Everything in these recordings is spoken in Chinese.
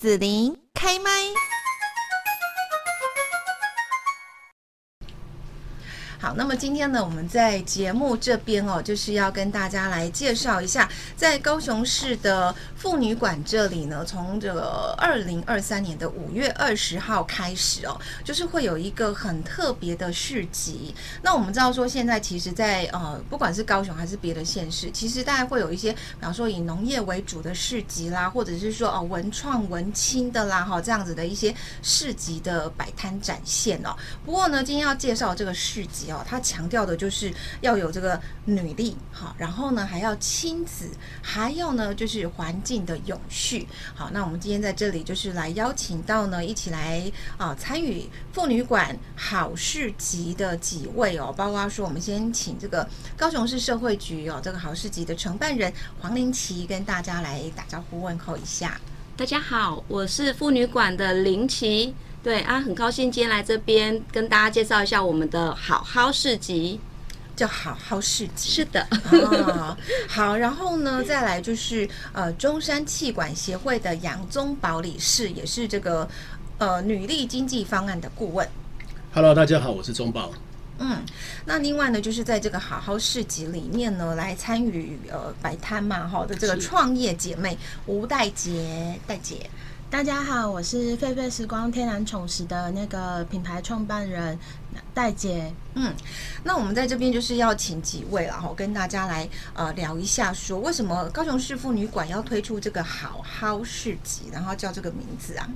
子琳开麦。好，那么今天呢，我们在节目这边哦，就是要跟大家来介绍一下，在高雄市的妇女馆这里呢，从这个二零二三年的五月二十号开始哦，就是会有一个很特别的市集。那我们知道说，现在其实在，在呃，不管是高雄还是别的县市，其实大概会有一些，比方说以农业为主的市集啦，或者是说哦文创文青的啦，哈这样子的一些市集的摆摊展现哦。不过呢，今天要介绍这个市集。哦，他强调的就是要有这个女力，好，然后呢还要亲子，还有呢就是环境的永续。好，那我们今天在这里就是来邀请到呢一起来啊参与妇女馆好事集的几位哦，包括说我们先请这个高雄市社会局哦这个好事集的承办人黄玲琦跟大家来打招呼问候一下。大家好，我是妇女馆的林奇。对啊，很高兴今天来这边跟大家介绍一下我们的好好市集，叫好好市集。是的，哦，好，然后呢，再来就是呃中山气管协会的杨宗保理事，也是这个呃女力经济方案的顾问。Hello，大家好，我是宗保。嗯，那另外呢，就是在这个好好市集里面呢，来参与呃摆摊嘛，哈的这个创业姐妹吴代杰，代姐。大家好，我是狒狒时光天然宠食的那个品牌创办人戴姐。嗯，那我们在这边就是要请几位，然后跟大家来呃聊一下，说为什么高雄市妇女馆要推出这个好好市集，然后叫这个名字啊？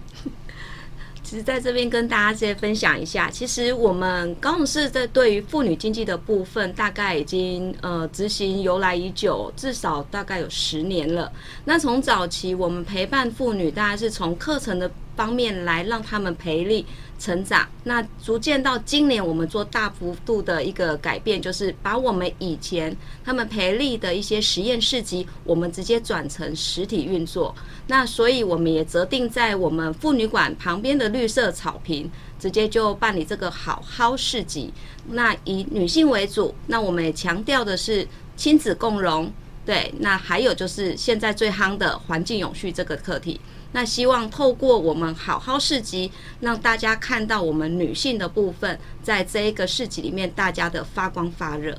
其实在这边跟大家先分享一下，其实我们高雄市在对于妇女经济的部分，大概已经呃执行由来已久，至少大概有十年了。那从早期我们陪伴妇女，大概是从课程的方面来让他们培力。成长，那逐渐到今年，我们做大幅度的一个改变，就是把我们以前他们培力的一些实验市集，我们直接转成实体运作。那所以我们也择定在我们妇女馆旁边的绿色草坪，直接就办理这个好好市集。那以女性为主，那我们也强调的是亲子共融，对，那还有就是现在最夯的环境永续这个课题。那希望透过我们好好市集，让大家看到我们女性的部分，在这一个市集里面，大家的发光发热。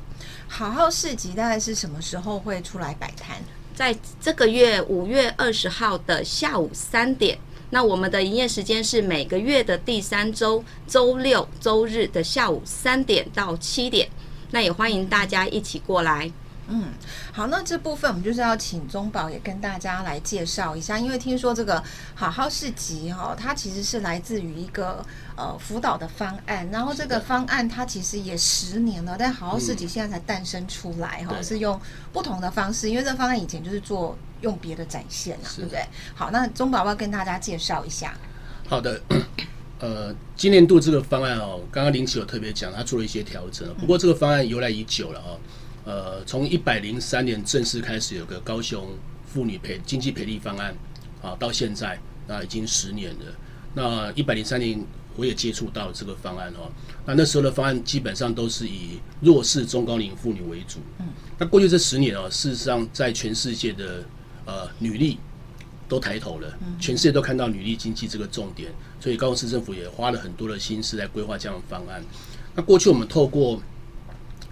好好市集大概是什么时候会出来摆摊？在这个月五月二十号的下午三点。那我们的营业时间是每个月的第三周周六、周日的下午三点到七点。那也欢迎大家一起过来。嗯，好，那这部分我们就是要请宗宝也跟大家来介绍一下，因为听说这个好好市集哈、哦，它其实是来自于一个呃辅导的方案，然后这个方案它其实也十年了，但好好市集现在才诞生出来哈、是用不同的方式，因为这个方案以前就是做用别的展现啊，对不对？好，那宗宝要跟大家介绍一下。好的，呃，今年度这个方案哦，刚刚林奇有特别讲，他做了一些调整，不过这个方案由来已久了哦。呃，从一百零三年正式开始有个高雄妇女赔经济培力方案，啊，到现在那已经十年了。那一百零三年我也接触到这个方案哦。那那时候的方案基本上都是以弱势中高龄妇女为主。嗯。那过去这十年哦，事实上在全世界的呃女力都抬头了，全世界都看到女力经济这个重点，所以高雄市政府也花了很多的心思来规划这样的方案。那过去我们透过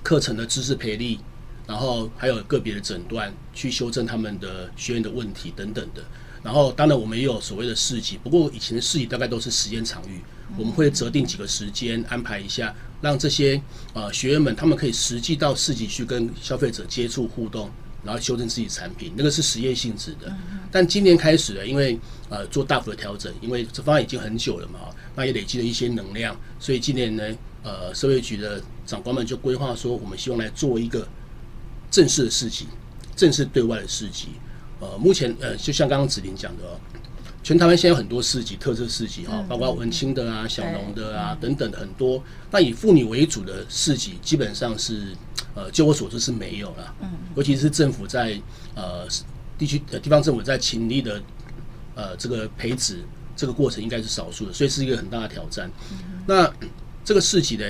课程的知识培力，然后还有个别的诊断，去修正他们的学员的问题等等的。然后当然我们也有所谓的市集，不过以前的市集大概都是时间场域，我们会择定几个时间安排一下，让这些呃学员们他们可以实际到市集去跟消费者接触互动，然后修正自己产品，那个是实验性质的。但今年开始呢，因为呃做大幅的调整，因为这方案已经很久了嘛，那也累积了一些能量，所以今年呢。呃，社会局的长官们就规划说，我们希望来做一个正式的市集，正式对外的市集。呃，目前呃，就像刚刚子琳讲的哦，全台湾现在有很多市集，特色市集哈，包括文青的啊、小农的啊等等的很多。那以妇女为主的市集，基本上是呃，就我所知是没有了。嗯。尤其是政府在呃地区呃地方政府在勤力的呃这个培植这个过程，应该是少数的，所以是一个很大的挑战。那这个市集呢，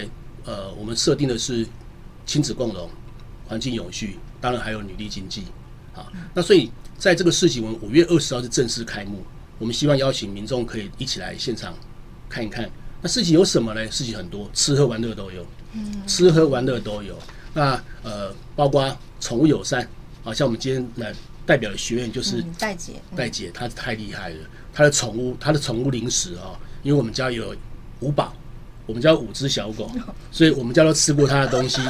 呃，我们设定的是亲子共融、环境永续，当然还有女力经济，好，那所以在这个市集，我们五月二十号是正式开幕，我们希望邀请民众可以一起来现场看一看。那市集有什么呢？市集很多，吃喝玩乐都有。嗯，吃喝玩乐都有。那呃，包括宠物友善，好像我们今天来代表的学院就是戴姐，戴姐她太厉害了。她的宠物，她的宠物零食啊，因为我们家有五宝，我们家有五只小狗，所以我们家都吃过它的东西。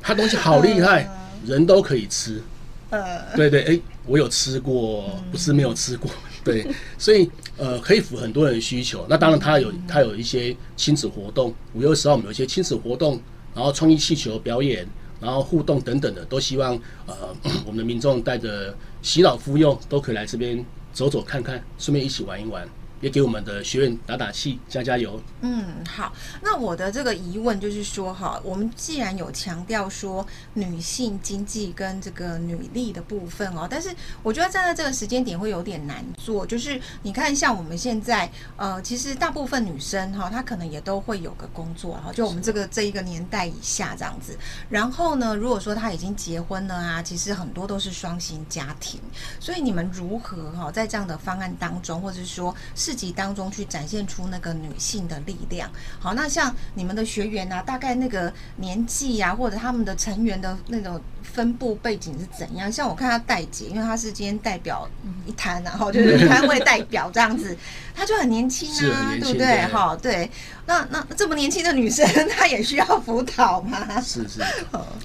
它东西好厉害，人都可以吃。呃，对对，哎，我有吃过，不是没有吃过。对，所以呃，可以符合很多人的需求。那当然，它有它有一些亲子活动，五月十号我们有一些亲子活动。然后创意气球表演，然后互动等等的，都希望呃 我们的民众带着洗脑服用都可以来这边走走看看，顺便一起玩一玩。也给我们的学员打打气，加加油。嗯，好。那我的这个疑问就是说，哈，我们既然有强调说女性经济跟这个女力的部分哦，但是我觉得站在这个时间点会有点难做。就是你看，像我们现在，呃，其实大部分女生哈，她可能也都会有个工作，哈，就我们这个这一个年代以下这样子。然后呢，如果说她已经结婚了啊，其实很多都是双薪家庭。所以你们如何哈，在这样的方案当中，或者是说是自己当中去展现出那个女性的力量。好，那像你们的学员啊，大概那个年纪呀、啊，或者他们的成员的那种分布背景是怎样？像我看他戴姐，因为她是今天代表一摊，然后就是摊位代表这样子，她就很年轻啊，对不对？哈，对。那那这么年轻的女生，她也需要辅导吗？是是。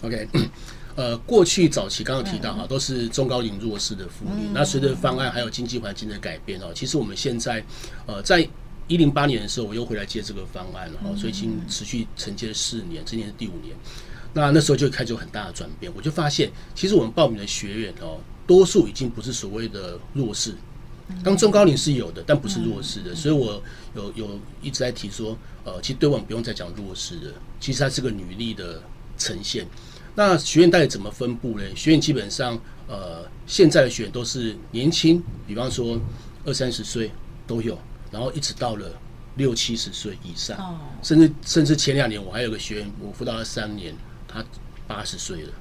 OK。呃，过去早期刚刚提到哈，都是中高龄弱势的妇女。嗯、那随着方案还有经济环境的改变哦，其实我们现在呃，在一零八年的时候，我又回来接这个方案了哈，所以已经持续承接了四年，今年是第五年。那那时候就开始有很大的转变，我就发现，其实我们报名的学员哦，多数已经不是所谓的弱势，当中高龄是有的，但不是弱势的。所以我有有一直在提说，呃，其实对我们不用再讲弱势的，其实它是个女力的呈现。那学院到底怎么分布呢？学院基本上，呃，现在的学员都是年轻，比方说二三十岁都有，然后一直到了六七十岁以上，甚至甚至前两年我还有个学员，我辅导了三年，他八十岁了，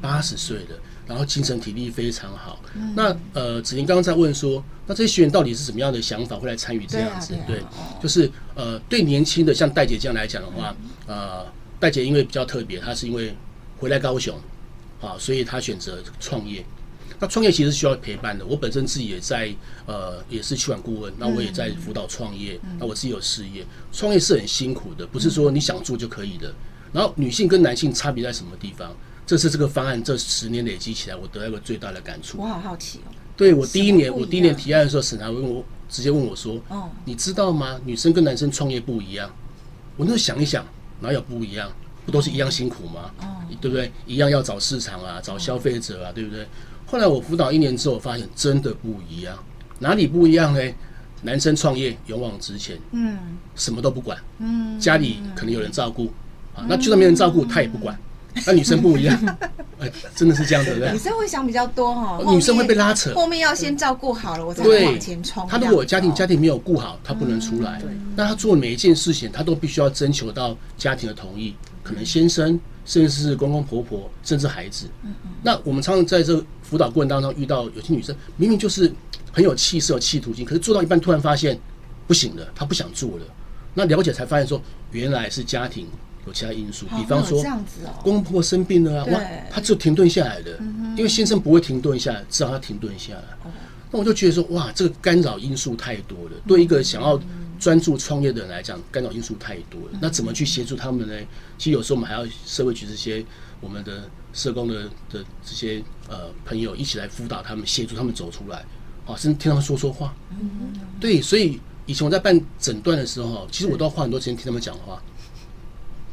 八十岁了，然后精神体力非常好。那呃，子宁刚刚在问说，那这些学员到底是什么样的想法会来参与这样子？对，就是呃，对年轻的像戴姐这样来讲的话，呃，戴姐因为比较特别，她是因为。回来高雄，啊，所以他选择创业。那创业其实需要陪伴的。我本身自己也在，呃，也是企管顾问，那我也在辅导创业。那我自己有事业，创业是很辛苦的，不是说你想做就可以的。然后女性跟男性差别在什么地方？这是这个方案这十年累积起来，我得到一个最大的感触。我好好奇哦。对，我第一年，我第一年提案的时候，审查问我直接问我说：“哦，你知道吗？女生跟男生创业不一样。”我那时候想一想，哪有不一样？不都是一样辛苦吗？对不对？一样要找市场啊，找消费者啊，对不对？后来我辅导一年之后，发现真的不一样。哪里不一样呢？男生创业勇往直前，嗯，什么都不管，嗯，家里可能有人照顾，啊，那就算没人照顾，他也不管。那女生不一样，哎，真的是这样子的。女生会想比较多哈，女生会被拉扯，后面要先照顾好了，我才能往前冲。他如果家庭家庭没有顾好，他不能出来。那他做每一件事情，他都必须要征求到家庭的同意，可能先生。甚至是公公婆婆，甚至孩子。那我们常常在这个辅导过程当中遇到有些女生，明明就是很有气色、有企图心，可是做到一半突然发现不行了，她不想做了。那了解才发现说，原来是家庭有其他因素，比方说公公婆婆生病了啊，哇，她就停顿下来了，因为先生不会停顿下来，至少他停顿下来。那我就觉得说，哇，这个干扰因素太多了，对一个想要。专注创业的人来讲，干扰因素太多了。那怎么去协助他们呢？其实有时候我们还要社会局这些我们的社工的的这些呃朋友一起来辅导他们，协助他们走出来，啊，甚至听他们说说话。对，所以以前我在办诊断的时候，其实我都要花很多时间听他们讲话。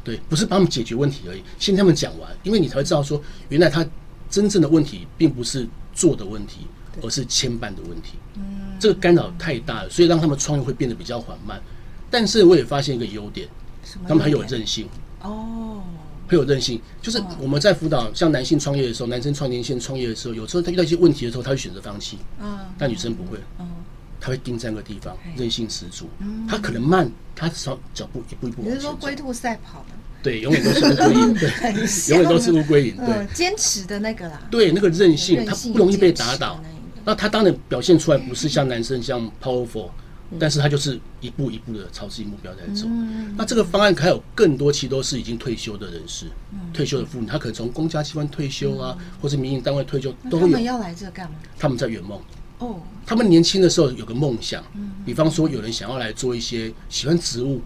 对，不是帮他们解决问题而已，先听他们讲完，因为你才会知道说，原来他真正的问题并不是做的问题。而是牵绊的问题，嗯，这个干扰太大了，所以让他们创业会变得比较缓慢。但是我也发现一个优点，他们很有韧性哦，很有韧性。就是我们在辅导像男性创业的时候，男生创年线创业的时候，有时候他遇到一些问题的时候，他会选择放弃，嗯，但女生不会，嗯，他会盯在那个地方，韧性十足。嗯他可能慢，他少脚步一步一步。你是说龟兔赛跑吗？对，永远都是乌龟 影，对，永远都是乌龟影，对，坚持的那个啦，对，那个韧性，他不容易被打倒。那他当然表现出来不是像男生像 powerful，但是他就是一步一步的朝自己目标在走。那这个方案还有更多，其实都是已经退休的人士，退休的妇女，她可能从公家机关退休啊，或是民营单位退休都有。他们要来这干嘛？他们在圆梦。哦，他们年轻的时候有个梦想，比方说有人想要来做一些喜欢植物，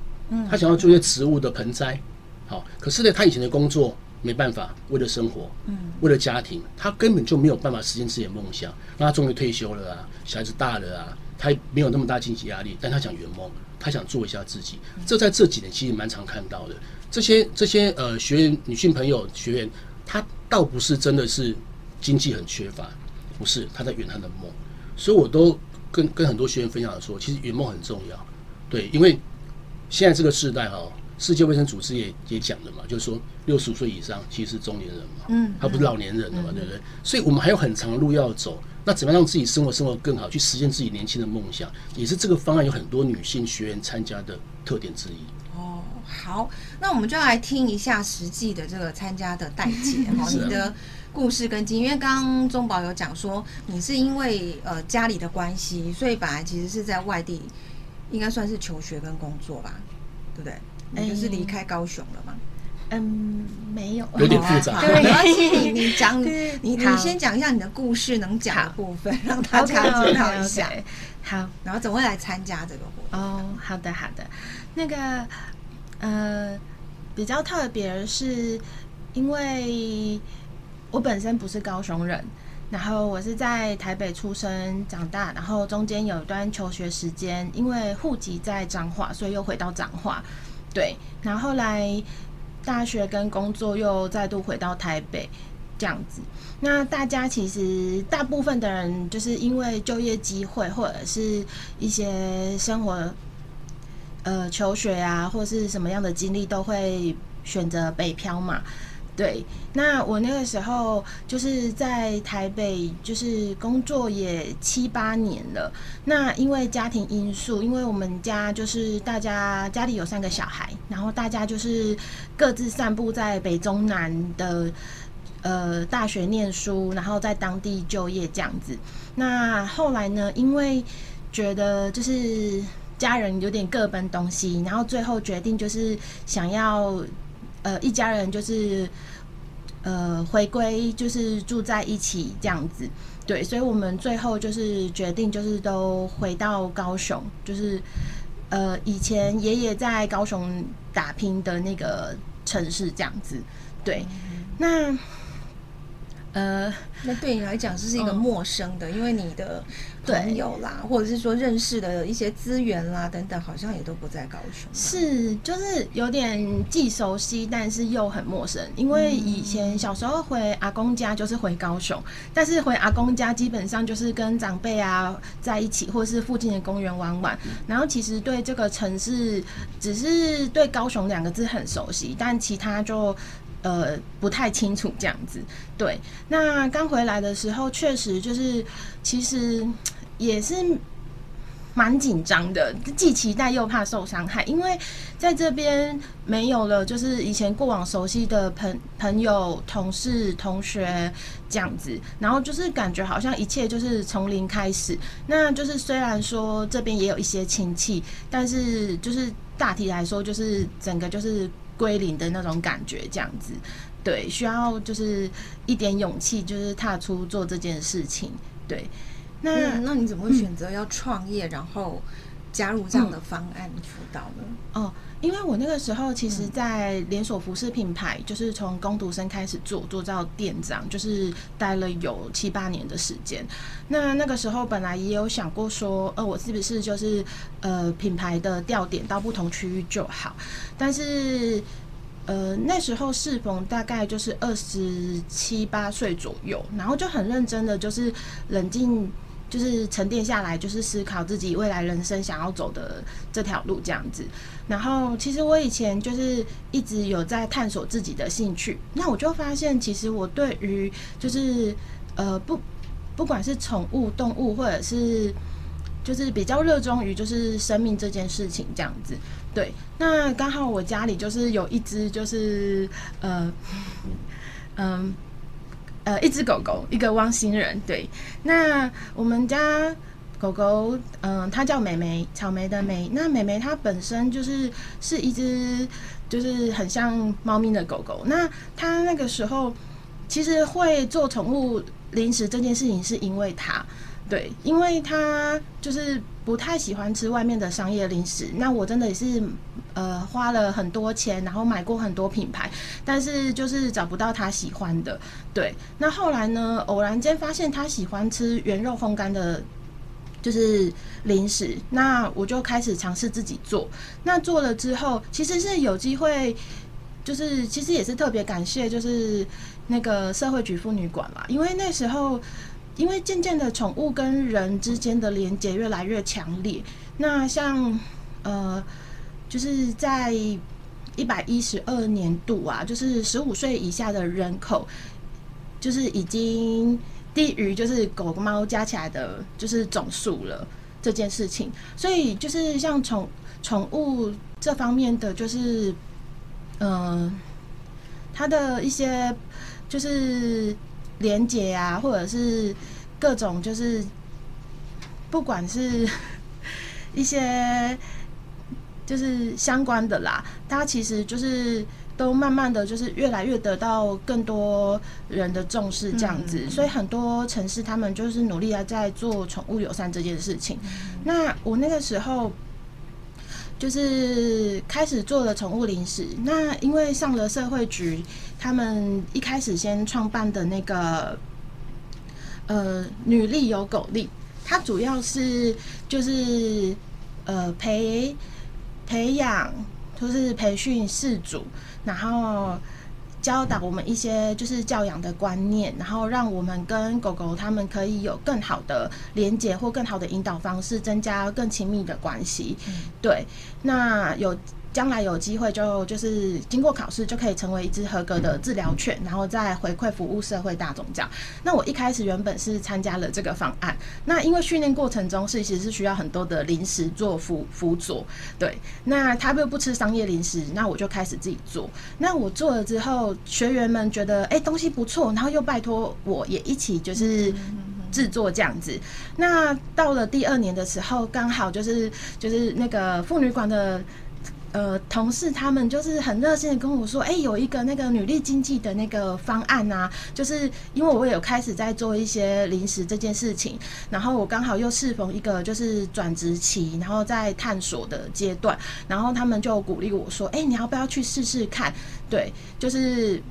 他想要做一些植物的盆栽，好，可是呢，他以前的工作没办法，为了生活，嗯为了家庭，他根本就没有办法实现自己的梦想。那他终于退休了啊，小孩子大了啊，他没有那么大经济压力，但他想圆梦，他想做一下自己。这在这几年其实蛮常看到的。这些这些呃学员女性朋友学员，她倒不是真的是经济很缺乏，不是她在圆她的梦。所以，我都跟跟很多学员分享说，其实圆梦很重要，对，因为现在这个时代哈，世界卫生组织也也讲了嘛，就是说六十五岁以上其实是中年人嘛，嗯，他不是老年人了嘛，对不对？所以我们还有很长的路要走。那怎么样让自己生活生活更好，去实现自己年轻的梦想，也是这个方案有很多女性学员参加的特点之一。哦，好，那我们就来听一下实际的这个参加的代姐 哈，你的。故事跟经验，因为刚刚中宝有讲说，你是因为呃家里的关系，所以本来其实是在外地，应该算是求学跟工作吧，对不对？你就是离开高雄了吗？嗯，没有，有点复杂。对，你你讲，你你先讲一下你的故事能讲的部分，让大家知道一下。好，然后怎么会来参加这个活动？哦，好的好的，那个呃比较特别是因为。我本身不是高雄人，然后我是在台北出生长大，然后中间有一段求学时间，因为户籍在彰化，所以又回到彰化。对，然后后来大学跟工作又再度回到台北，这样子。那大家其实大部分的人就是因为就业机会或者是一些生活，呃，求学啊，或是什么样的经历，都会选择北漂嘛。对，那我那个时候就是在台北，就是工作也七八年了。那因为家庭因素，因为我们家就是大家家里有三个小孩，然后大家就是各自散布在北中南的呃大学念书，然后在当地就业这样子。那后来呢，因为觉得就是家人有点各奔东西，然后最后决定就是想要。呃，一家人就是呃回归，就是住在一起这样子，对，所以我们最后就是决定，就是都回到高雄，就是呃以前爷爷在高雄打拼的那个城市这样子，对，那。呃，那对你来讲，这是一个陌生的，因为你的朋友啦，或者是说认识的一些资源啦等等，好像也都不在高雄。是，就是有点既熟悉，但是又很陌生。因为以前小时候回阿公家就是回高雄，但是回阿公家基本上就是跟长辈啊在一起，或是附近的公园玩玩。然后其实对这个城市，只是对高雄两个字很熟悉，但其他就。呃，不太清楚这样子，对。那刚回来的时候，确实就是，其实也是蛮紧张的，既期待又怕受伤害，因为在这边没有了，就是以前过往熟悉的朋朋友、同事、同学这样子，然后就是感觉好像一切就是从零开始。那就是虽然说这边也有一些亲戚，但是就是大体来说，就是整个就是。归零的那种感觉，这样子，对，需要就是一点勇气，就是踏出做这件事情，对。那、那你怎么会选择要创业，然后加入这样的方案辅导呢？哦，因为我那个时候其实，在连锁服饰品牌，就是从工读生开始做，做到店长，就是待了有七八年的时间。那那个时候本来也有想过说，呃，我是不是就是呃品牌的调点到不同区域就好？但是呃那时候适逢大概就是二十七八岁左右，然后就很认真的就是冷静。就是沉淀下来，就是思考自己未来人生想要走的这条路这样子。然后，其实我以前就是一直有在探索自己的兴趣。那我就发现，其实我对于就是呃不不管是宠物、动物，或者是就是比较热衷于就是生命这件事情这样子。对，那刚好我家里就是有一只就是呃嗯。呃一只狗狗，一个汪星人。对，那我们家狗狗，嗯、它叫美美，草莓的莓。那美美它本身就是是一只就是很像猫咪的狗狗。那它那个时候其实会做宠物零食这件事情，是因为它。对，因为它就是不太喜欢吃外面的商业零食。那我真的也是，呃，花了很多钱，然后买过很多品牌，但是就是找不到他喜欢的。对，那后来呢，偶然间发现他喜欢吃原肉烘干的，就是零食。那我就开始尝试自己做。那做了之后，其实是有机会，就是其实也是特别感谢，就是那个社会局妇女馆嘛，因为那时候。因为渐渐的，宠物跟人之间的连结越来越强烈。那像，呃，就是在一百一十二年度啊，就是十五岁以下的人口，就是已经低于就是狗猫加起来的，就是总数了这件事情。所以就是像宠宠物这方面的，就是，嗯、呃，它的一些就是。连结啊，或者是各种，就是不管是 一些就是相关的啦，它其实就是都慢慢的就是越来越得到更多人的重视，这样子。嗯。所以很多城市他们就是努力啊，在做宠物友善这件事情。那我那个时候就是开始做了宠物零食，那因为上了社会局。他们一开始先创办的那个，呃，女力有狗力，它主要是就是呃培培养，就是培训饲主，然后教导我们一些就是教养的观念，然后让我们跟狗狗他们可以有更好的连接或更好的引导方式，增加更亲密的关系。嗯。对，那有。将来有机会就就是经过考试就可以成为一只合格的治疗犬，然后再回馈服务社会大众这样。那我一开始原本是参加了这个方案，那因为训练过程中是其实是需要很多的零食做辅辅佐，对。那他又不吃商业零食，那我就开始自己做。那我做了之后，学员们觉得哎、欸、东西不错，然后又拜托我也一起就是制作这样子。那到了第二年的时候，刚好就是就是那个妇女馆的。呃，同事他们就是很热心的跟我说，哎、有一个那个女力经济的那个方案啊，就是因为我有开始在做一些临时这件事情，然后我刚好又适逢一个就是转职期，然后在探索的阶段，然后他们就鼓励我说，哎、你要不要去试试看？对，就是。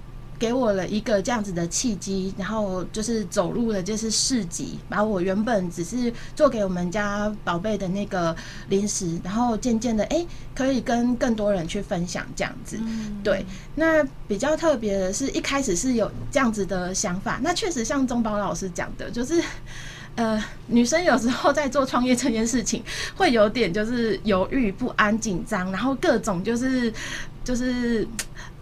给我了一个这样子的契机，然后就是走入了就是市集，把我原本只是做给我们家宝贝的那个零食，然后渐渐的哎，可以跟更多人去分享这样子。对，那比较特别的是一开始是有这样子的想法，那确实像中宝老师讲的，就是 呃，女生有时候在做创业这件事情，会有点就是犹豫不安、紧张，然后各种就是就是。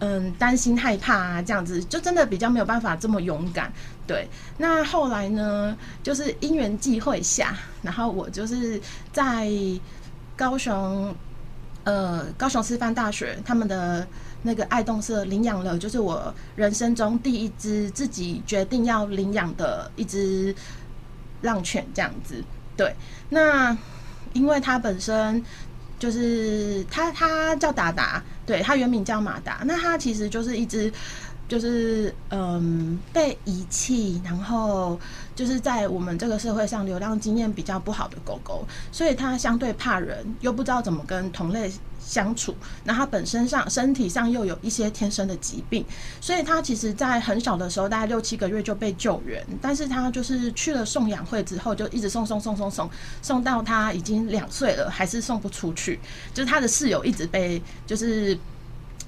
嗯，担心害怕啊，这样子就真的比较没有办法这么勇敢。对，那后来呢，就是因缘际会下，然后我就是在高雄，呃，高雄师范大学他们的那个爱动社领养了，就是我人生中第一只自己决定要领养的一只浪犬，这样子。对，那因为它本身。就是它，它叫达达，对，它原名叫马达。那它其实就是一只，就是嗯被遗弃，然后就是在我们这个社会上流浪经验比较不好的狗狗，所以它相对怕人，又不知道怎么跟同类相处，那它本身上身体上又有一些天生的疾病，所以它其实在很小的时候，大概六七个月就被救援，但是它就是去了送养会之后，就一直送送送送送，送到它已经两岁了，还是送不出去，就是它的室友一直被就是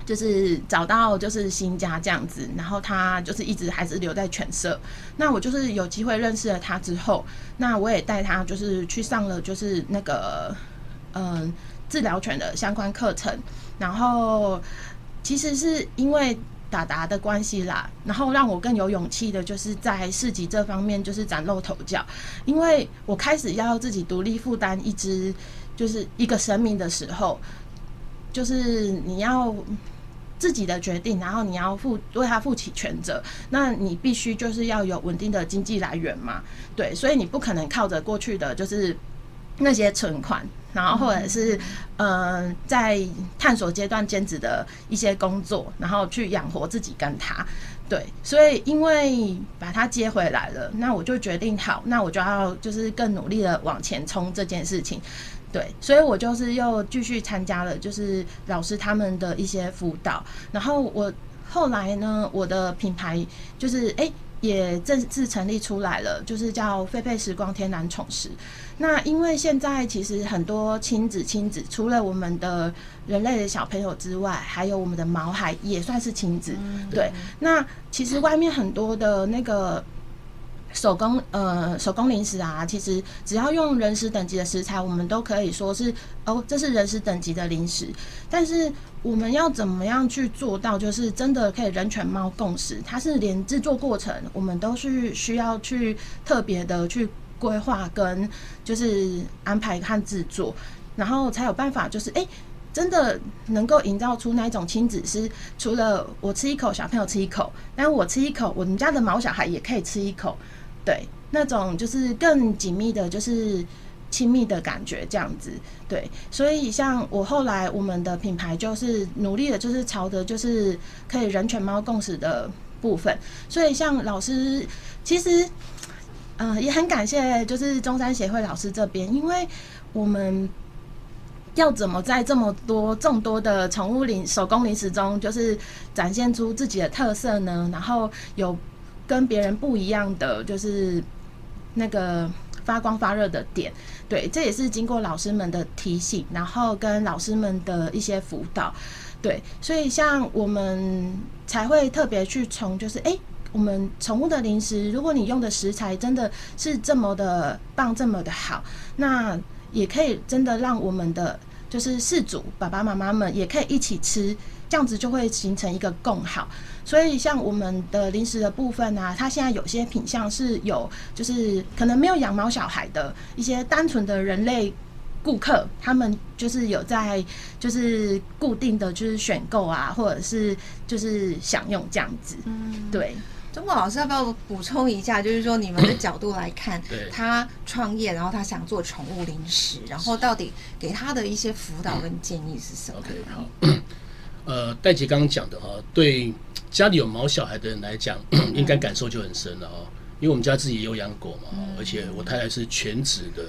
就是找到就是新家这样子，然后他就是一直还是留在犬舍。那我就是有机会认识了他之后，那我也带他就是去上了就是那个嗯。治疗犬的相关课程，然后其实是因为达达的关系啦，然后让我更有勇气的，就是在市集这方面就是崭露头角，因为我开始要自己独立负担一只就是一个生命的时候，就是你要自己的决定，然后你要负为他负起全责，那你必须就是要有稳定的经济来源嘛，对，所以你不可能靠着过去的就是那些存款，然后或者是嗯、呃、在探索阶段兼职的一些工作，然后去养活自己跟他。对，所以因为把他接回来了，那我就决定好，那我就要就是更努力的往前冲这件事情。对，所以我就是又继续参加了，就是老师他们的一些辅导。然后我后来呢，我的品牌就是哎、欸，也正式成立出来了，就是叫菲菲时光天然宠食。那因为现在其实很多亲子亲子，除了我们的人类的小朋友之外，还有我们的毛孩也算是亲子。嗯、对，那其实外面很多的那个手工呃手工零食啊，其实只要用人食等级的食材，我们都可以说是哦，这是人食等级的零食。但是我们要怎么样去做到，就是真的可以人犬猫共食？它是连制作过程，我们都是需要去特别的去。规划跟就是安排和制作，然后才有办法，就是哎、真的能够营造出那种亲子是，除了我吃一口，小朋友吃一口，但我吃一口，我们家的毛小孩也可以吃一口，对，那种就是更紧密的，就是亲密的感觉，这样子，对，所以像我后来我们的品牌就是努力的，就是朝着就是可以人犬猫共识的部分，所以像老师其实。嗯，也很感谢，就是中山协会老师这边，因为我们要怎么在这么多众多的宠物零手工零食中，就是展现出自己的特色呢？然后有跟别人不一样的，就是那个发光发热的点。对，这也是经过老师们的提醒，然后跟老师们的一些辅导。对，所以像我们才会特别去从，就是哎。我们宠物的零食，如果你用的食材真的是这么的棒，这么的好，那也可以真的让我们的就是饲主爸爸妈妈们也可以一起吃，这样子就会形成一个共好。所以像我们的零食的部分啊，它现在有些品相是有，就是可能没有养猫小孩的一些单纯的人类顾客，他们就是有在就是固定的就是选购啊，或者是就是享用这样子，嗯，对。中国老师要不要补充一下？就是说，你们的角度来看，他创业，然后他想做宠物零食，然后到底给他的一些辅导跟建议是什么？嗯、OK，好。呃，戴杰刚刚讲的哈，对家里有毛小孩的人来讲，应该感受就很深了哦。因为我们家自己也有养狗嘛，而且我太太是全职的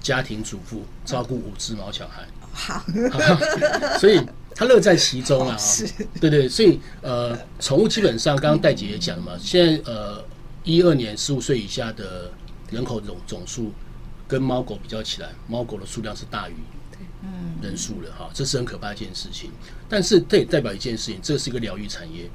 家庭主妇，照顾五只毛小孩。好，所以。他乐在其中啊、哦，是，对对，所以呃，宠物基本上刚刚戴姐也讲了嘛，现在呃，一二年十五岁以下的人口总总数跟猫狗比较起来，猫狗的数量是大于嗯人数了哈，这是很可怕一件事情。但是这也代表一件事情，这是一个疗愈产业，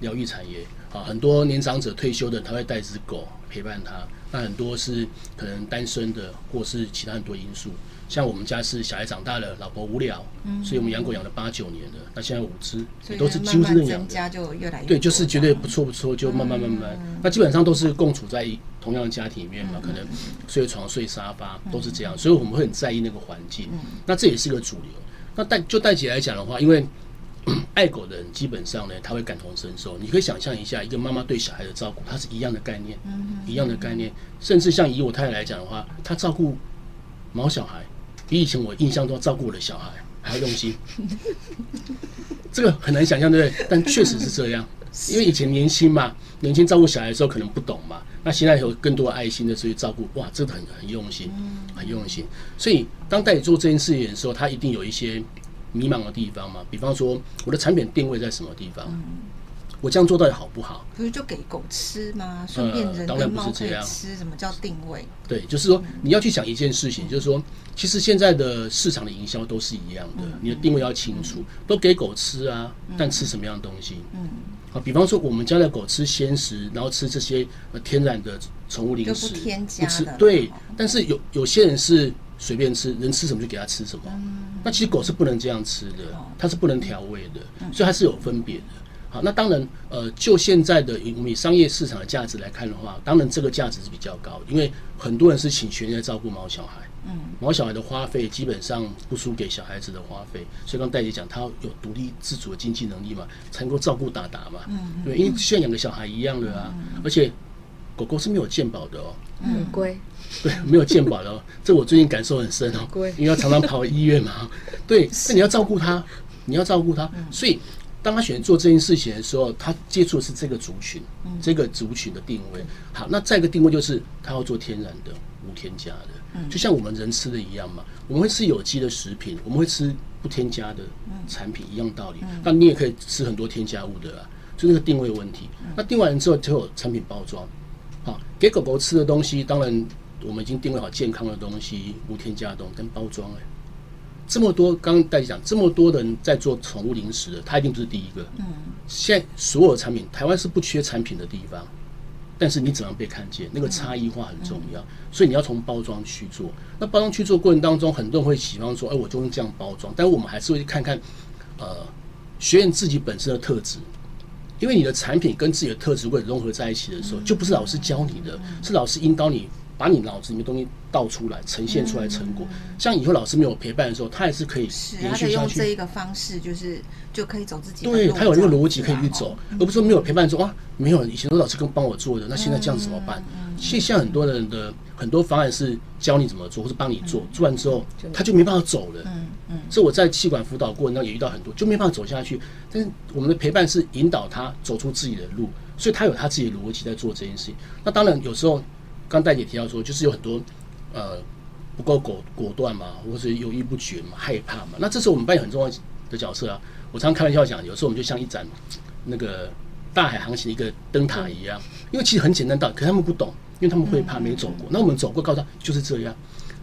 疗愈产业啊，很多年长者退休的他会带只狗陪伴他，那很多是可能单身的，或是其他很多因素。像我们家是小孩长大了，老婆无聊，嗯、所以我们养狗养了八九年了。那现在五只，也都是几乎是认养的，就越来越对，就是绝对不错不错，就慢慢慢慢。嗯、那基本上都是共处在同样的家庭里面嘛，嗯、可能睡床睡沙发都是这样，嗯、所以我们会很在意那个环境。嗯、那这也是个主流。那带就带起来讲的话，因为 爱狗的人基本上呢，他会感同身受。你可以想象一下，一个妈妈对小孩的照顾，它是一样的概念，嗯、一样的概念。甚至像以我太太来讲的话，她照顾毛小孩。比以前我印象中照顾我的小孩还要用心，这个很难想象，对不对？但确实是这样，因为以前年轻嘛，年轻照顾小孩的时候可能不懂嘛，那现在有更多的爱心的去照顾，哇，这个很很用心，很用心。所以当代理做这件事情的时候，他一定有一些迷茫的地方嘛，比方说我的产品定位在什么地方。我这样做到底好不好？不是就给狗吃吗？顺便人跟猫可以吃，什么叫定位？对，就是说你要去想一件事情，就是说，其实现在的市场的营销都是一样的，你的定位要清楚，都给狗吃啊，但吃什么样的东西？嗯，啊，比方说我们家的狗吃鲜食，然后吃这些天然的宠物零食，不添加的。对，但是有有些人是随便吃，人吃什么就给他吃什么。那其实狗是不能这样吃的，它是不能调味的，所以它是有分别的。好，那当然，呃，就现在的我们以商业市场的价值来看的话，当然这个价值是比较高，因为很多人是请全职照顾毛小孩，嗯，毛小孩的花费基本上不输给小孩子的花费，所以刚戴姐讲，他有独立自主的经济能力嘛，才能够照顾达达嘛。嗯，对，因为像养个小孩一样的啊，而且狗狗是没有健保的哦，很贵。对，没有健保的哦，这我最近感受很深哦，因为要常常跑医院嘛。对，那你要照顾他，你要照顾他，所以当他选择做这件事情的时候，他接触的是这个族群，这个族群的定位。好，那再一个定位就是他要做天然的、无添加的，就像我们人吃的一样嘛。我们会吃有机的食品，我们会吃不添加的产品，一样道理。那你也可以吃很多添加物的啦，就那个定位问题。那定完之后就有产品包装，好，给狗狗吃的东西，当然。我们已经定位好健康的东西，无添加的东西跟包装哎，这么多，刚刚大家讲这么多人在做宠物零食的，他一定不是第一个。嗯，现在所有产品，台湾是不缺产品的地方，但是你怎样被看见，那个差异化很重要，所以你要从包装去做。那包装去做过程当中，很多人会喜欢说，哎，我就用这样包装，但我们还是会去看看，呃，学员自己本身的特质，因为你的产品跟自己的特质会融合在一起的时候，就不是老师教你的，是老师引导你。把你脑子里面东西倒出来，呈现出来成果。像以后老师没有陪伴的时候，他也是可以延续下去。用这一个方式，就是就可以走自己。对，他有那个逻辑可以去走，而不是说没有陪伴说啊，没有以前都老师跟帮我做的，那现在这样怎么办？其实像很多人的很多方案是教你怎么做，或是帮你做，做完之后他就没办法走了。嗯嗯。所以我在气管辅导过程当中也遇到很多，就没办法走下去。但是我们的陪伴是引导他走出自己的路，所以他有他自己的逻辑在做这件事情。那当然有时候。刚戴姐提到说，就是有很多呃不够果果断嘛，或者犹豫不决嘛，害怕嘛。那这时候我们扮演很重要的角色啊。我常常开玩笑讲，有时候我们就像一盏那个大海航行的一个灯塔一样，因为其实很简单道理，可是他们不懂，因为他们会怕没走过。那我们走过，告诉他就是这样。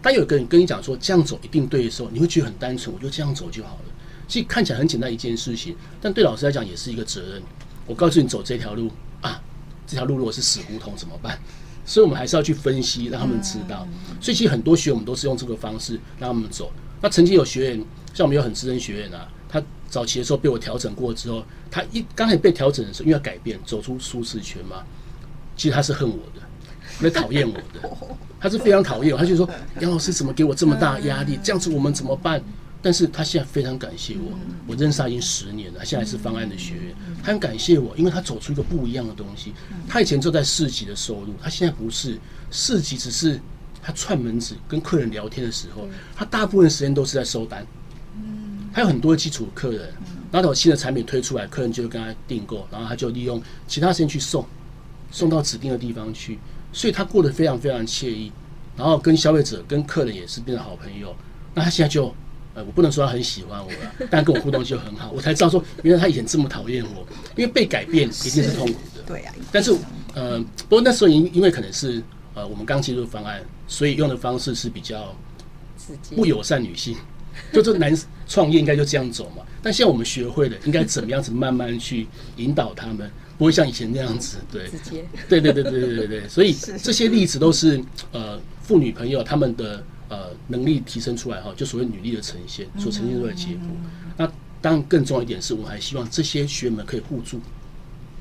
当有个人跟你讲说这样走一定对的时候，你会觉得很单纯，我就这样走就好了。其实看起来很简单一件事情，但对老师来讲也是一个责任。我告诉你走这条路啊，这条路如果是死胡同怎么办？所以，我们还是要去分析，让他们知道。所以，其实很多学员我们都是用这个方式让他们走。那曾经有学员，像我们有很资深学员啊，他早期的时候被我调整过之后，他一刚开始被调整的时候，因为要改变，走出舒适圈嘛，其实他是恨我的，因为讨厌我的，他是非常讨厌我。他就说：“ 杨老师怎么给我这么大压力？这样子我们怎么办？”但是他现在非常感谢我，我认识他已经十年了，他现在是方案的学员，他很感谢我，因为他走出一个不一样的东西。他以前就在市集的收入，他现在不是市集，只是他串门子跟客人聊天的时候，他大部分时间都是在收单。他有很多基础客人，然后有新的产品推出来，客人就会跟他订购，然后他就利用其他时间去送，送到指定的地方去，所以他过得非常非常惬意，然后跟消费者跟客人也是变成好朋友。那他现在就。我不能说他很喜欢我，但跟我互动就很好，我才知道说，原来他以前这么讨厌我，因为被改变一定是痛苦的。对呀。但是，呃，不过那时候因因为可能是呃我们刚进入方案，所以用的方式是比较不友善女性，就这男创业应该就这样走嘛。但现在我们学会了应该怎么样子慢慢去引导他们，不会像以前那样子。对。对对对对对对对。所以这些例子都是呃妇女朋友他们的。呃，能力提升出来哈，就所谓女力的呈现，所呈现出来的结果。那当然更重要一点是，我们还希望这些学员们可以互助，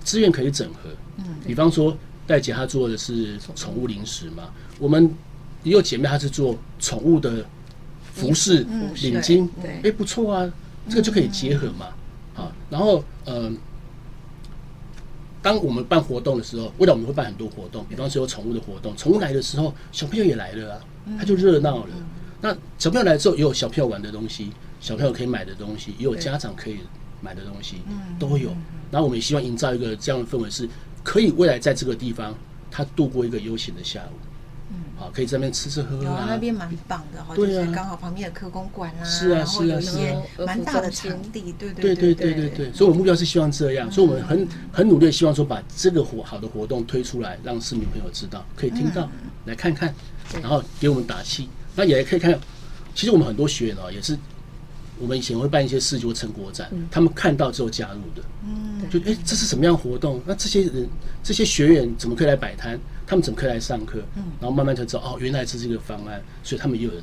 资源可以整合。嗯，比方说戴姐她做的是宠物零食嘛，我们也有姐妹她是做宠物的服饰、领巾，哎，不错啊，这个就可以结合嘛。好，然后呃，当我们办活动的时候，未来我们会办很多活动，比方说有宠物的活动，宠物来的时候，小朋友也来了啊。他就热闹了。那小朋友来之后，也有小朋友玩的东西，小朋友可以买的东西，也有家长可以买的东西，都有。然后我们也希望营造一个这样的氛围，是可以未来在这个地方他度过一个悠闲的下午。嗯，好，可以在那边吃吃喝喝啊。那边蛮棒的哈，就是刚好旁边有科工馆啊，是啊，是啊，是啊，蛮大的场地，对对对对对对。所以，我目标是希望这样，所以我们很很努力，希望说把这个活好的活动推出来，让市民朋友知道，可以听到，来看看。然后给我们打气，那也可以看，其实我们很多学员哦，也是我们以前会办一些视觉成果展，他们看到之后加入的，嗯，就哎，这是什么样活动？那这些人这些学员怎么可以来摆摊？他们怎么可以来上课？嗯然后慢慢才知道哦，原来这是一个方案，所以他们也有人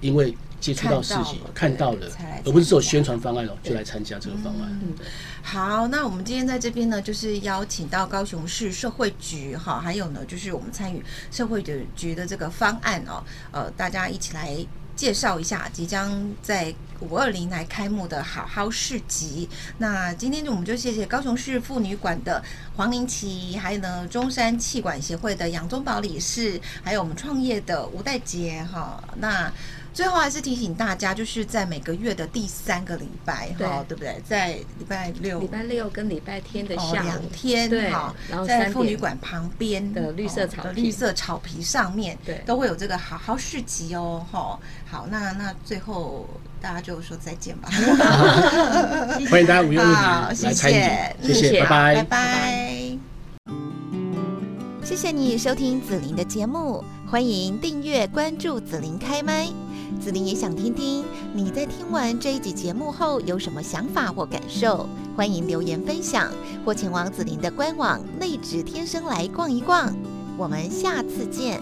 因为接触到事情，看到了，而不是只有宣传方案哦，就来参加这个方案。嗯，好，那我们今天在这边呢，就是邀请到高雄市社会局哈，还有呢，就是我们参与社会的局的这个方案哦，呃，大家一起来介绍一下即将在五二零来开幕的好好市集。那今天就我们就谢谢高雄市妇女馆的黄林琪，还有呢中山气管协会的杨宗宝理事，还有我们创业的吴代杰哈。那最后还是提醒大家，就是在每个月的第三个礼拜，哈，对不对？在礼拜六、礼拜六跟礼拜天的下午两天，对，然后在妇女馆旁边的绿色草绿色草皮上面，对，都会有这个好好市集哦，哈。好，那那最后大家就说再见吧。欢迎大家五月五日来参与，谢谢，拜拜，拜拜。谢谢你收听子琳的节目，欢迎订阅关注子琳开麦。紫琳也想听听你在听完这一集节目后有什么想法或感受，欢迎留言分享或前往紫琳的官网内职天生来逛一逛。我们下次见。